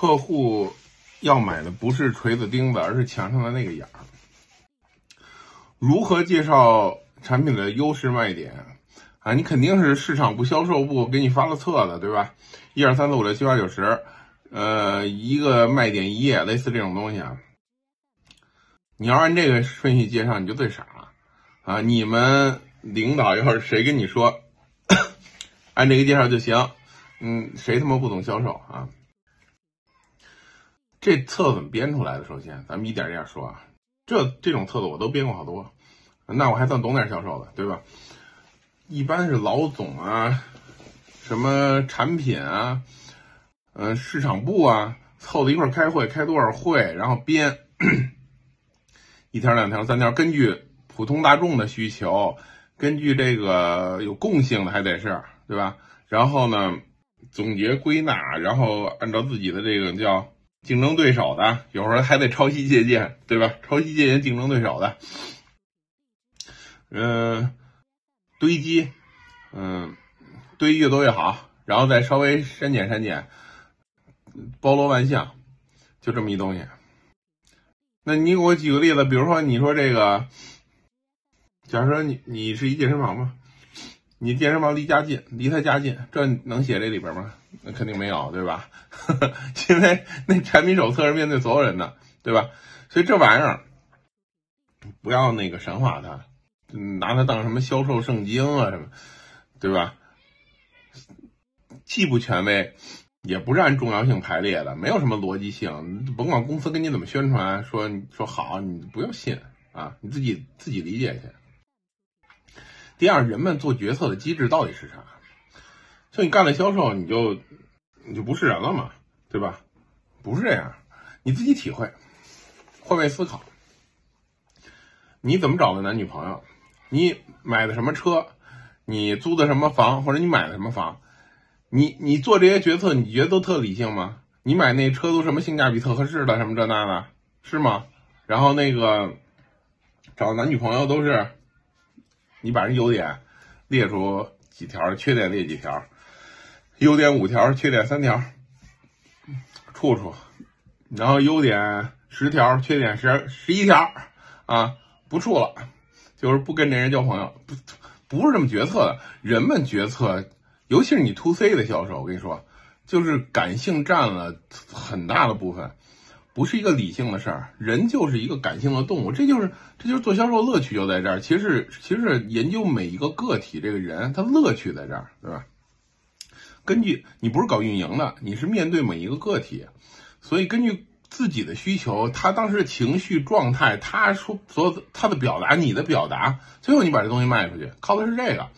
客户要买的不是锤子钉子，而是墙上的那个眼儿。如何介绍产品的优势卖点啊？你肯定是市场部、销售部给你发了册子，对吧？一二三四五六七八九十，呃，一个卖点一页，类似这种东西啊。你要按这个顺序介绍，你就最傻了啊！你们领导要是谁跟你说 按这个介绍就行，嗯，谁他妈不懂销售啊？这册子怎么编出来的？首先，咱们一点一点说啊。这这种册子我都编过好多，那我还算懂点销售的，对吧？一般是老总啊，什么产品啊，嗯，市场部啊，凑在一块开会，开多少会，然后编 一条、两条、三条，根据普通大众的需求，根据这个有共性的还得是，对吧？然后呢，总结归纳，然后按照自己的这个叫。竞争对手的，有时候还得抄袭借鉴，对吧？抄袭借鉴竞争对手的，嗯，堆积，嗯，堆越多越好，然后再稍微删减删减，包罗万象，就这么一东西。那你给我举个例子，比如说你说这个，假如说你你是一健身房吧，你健身房离家近，离他家近，这能写这里边吗？那肯定没有，对吧？因为那产品手册是面对所有人的，对吧？所以这玩意儿不要那个神化它，拿它当什么销售圣经啊什么，对吧？既不权威，也不是按重要性排列的，没有什么逻辑性。甭管公司跟你怎么宣传，说说好，你不要信啊，你自己自己理解去。第二，人们做决策的机制到底是啥？就你干了销售，你就你就不是人了嘛，对吧？不是这样，你自己体会，换位思考。你怎么找的男女朋友？你买的什么车？你租的什么房？或者你买的什么房？你你做这些决策，你觉得都特理性吗？你买那车都什么性价比特合适的？什么这那的，是吗？然后那个找男女朋友都是，你把人优点列出几条，缺点列几条。优点五条，缺点三条，处处，然后优点十条，缺点十十一条，啊，不处了，就是不跟这人交朋友，不不是这么决策的。人们决策，尤其是你 to C 的销售，我跟你说，就是感性占了很大的部分，不是一个理性的事儿。人就是一个感性的动物，这就是这就是做销售乐趣就在这儿。其实其实研究每一个个体这个人，他乐趣在这儿，对吧？根据你不是搞运营的，你是面对每一个个体，所以根据自己的需求，他当时的情绪状态，他说所有的他的表达，你的表达，最后你把这东西卖出去，靠的是这个，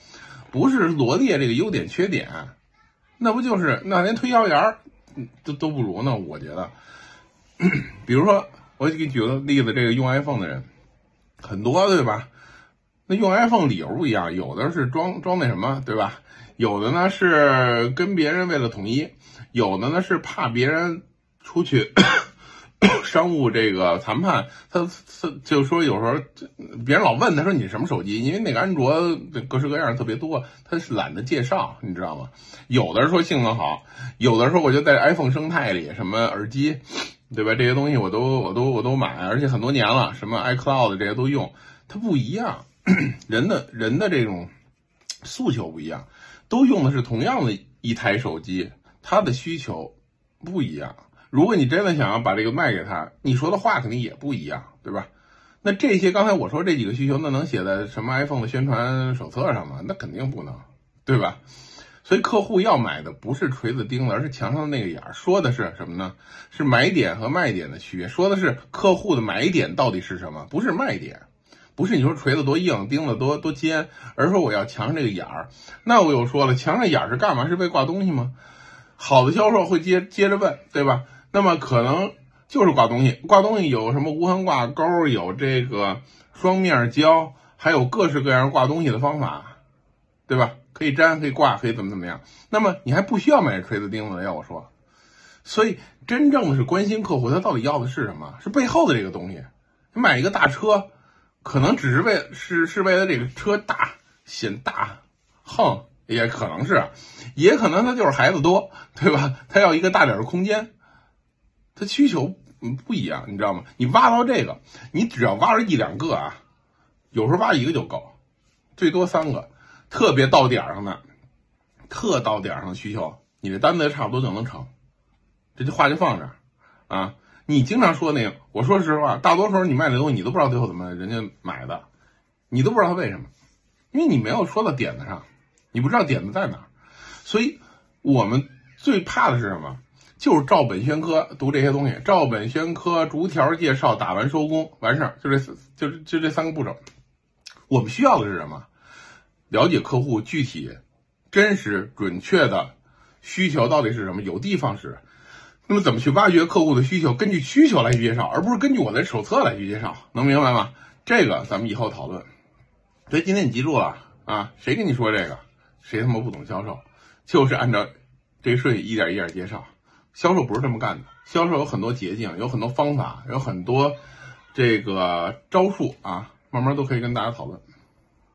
不是罗列这个优点缺点，那不就是那连推销员儿都都不如呢？我觉得，比如说我给你举个例子，这个用 iPhone 的人很多，对吧？那用 iPhone 理由不一样，有的是装装那什么，对吧？有的呢是跟别人为了统一，有的呢是怕别人出去 商务这个谈判，他他就说有时候别人老问他说你什么手机，因为那个安卓各式各样特别多，他是懒得介绍，你知道吗？有的说性能好，有的说我就在 iPhone 生态里，什么耳机，对吧？这些东西我都我都我都买，而且很多年了，什么 iCloud 这些都用，它不一样，人的人的这种诉求不一样。都用的是同样的一台手机，他的需求不一样。如果你真的想要把这个卖给他，你说的话肯定也不一样，对吧？那这些刚才我说这几个需求，那能写在什么 iPhone 的宣传手册上吗？那肯定不能，对吧？所以客户要买的不是锤子钉子，而是墙上的那个眼儿。说的是什么呢？是买点和卖点的区别。说的是客户的买点到底是什么，不是卖点。不是你说锤子多硬，钉子多多尖，而是说我要墙上这个眼儿。那我又说了，墙上眼儿是干嘛？是为挂东西吗？好的销售会接接着问，对吧？那么可能就是挂东西。挂东西有什么无痕挂钩，有这个双面胶，还有各式各样挂东西的方法，对吧？可以粘，可以挂，可以怎么怎么样。那么你还不需要买锤子钉子，要我说。所以真正的是关心客户，他到底要的是什么？是背后的这个东西。你买一个大车。可能只是为是是为了这个车大显大横，也可能是，也可能他就是孩子多，对吧？他要一个大点的空间，他需求嗯不一样，你知道吗？你挖到这个，你只要挖着一两个啊，有时候挖一个就够，最多三个，特别到点上的，特到点上的需求，你的单子差不多就能成。这句话就放这儿啊。你经常说那个，我说实话，大多时候你卖的东西，你都不知道最后怎么人家买的，你都不知道他为什么，因为你没有说到点子上，你不知道点子在哪儿，所以我们最怕的是什么？就是照本宣科读这些东西，照本宣科，逐条介绍，打完收工，完事儿，就这，就就这三个步骤。我们需要的是什么？了解客户具体、真实、准确的需求到底是什么，有的放矢。那么怎么去挖掘客户的需求？根据需求来去介绍，而不是根据我的手册来去介绍，能明白吗？这个咱们以后讨论。所以今天你记住了啊，谁跟你说这个，谁他妈不懂销售，就是按照这顺序一点一点介绍。销售不是这么干的，销售有很多捷径，有很多方法，有很多这个招数啊，慢慢都可以跟大家讨论。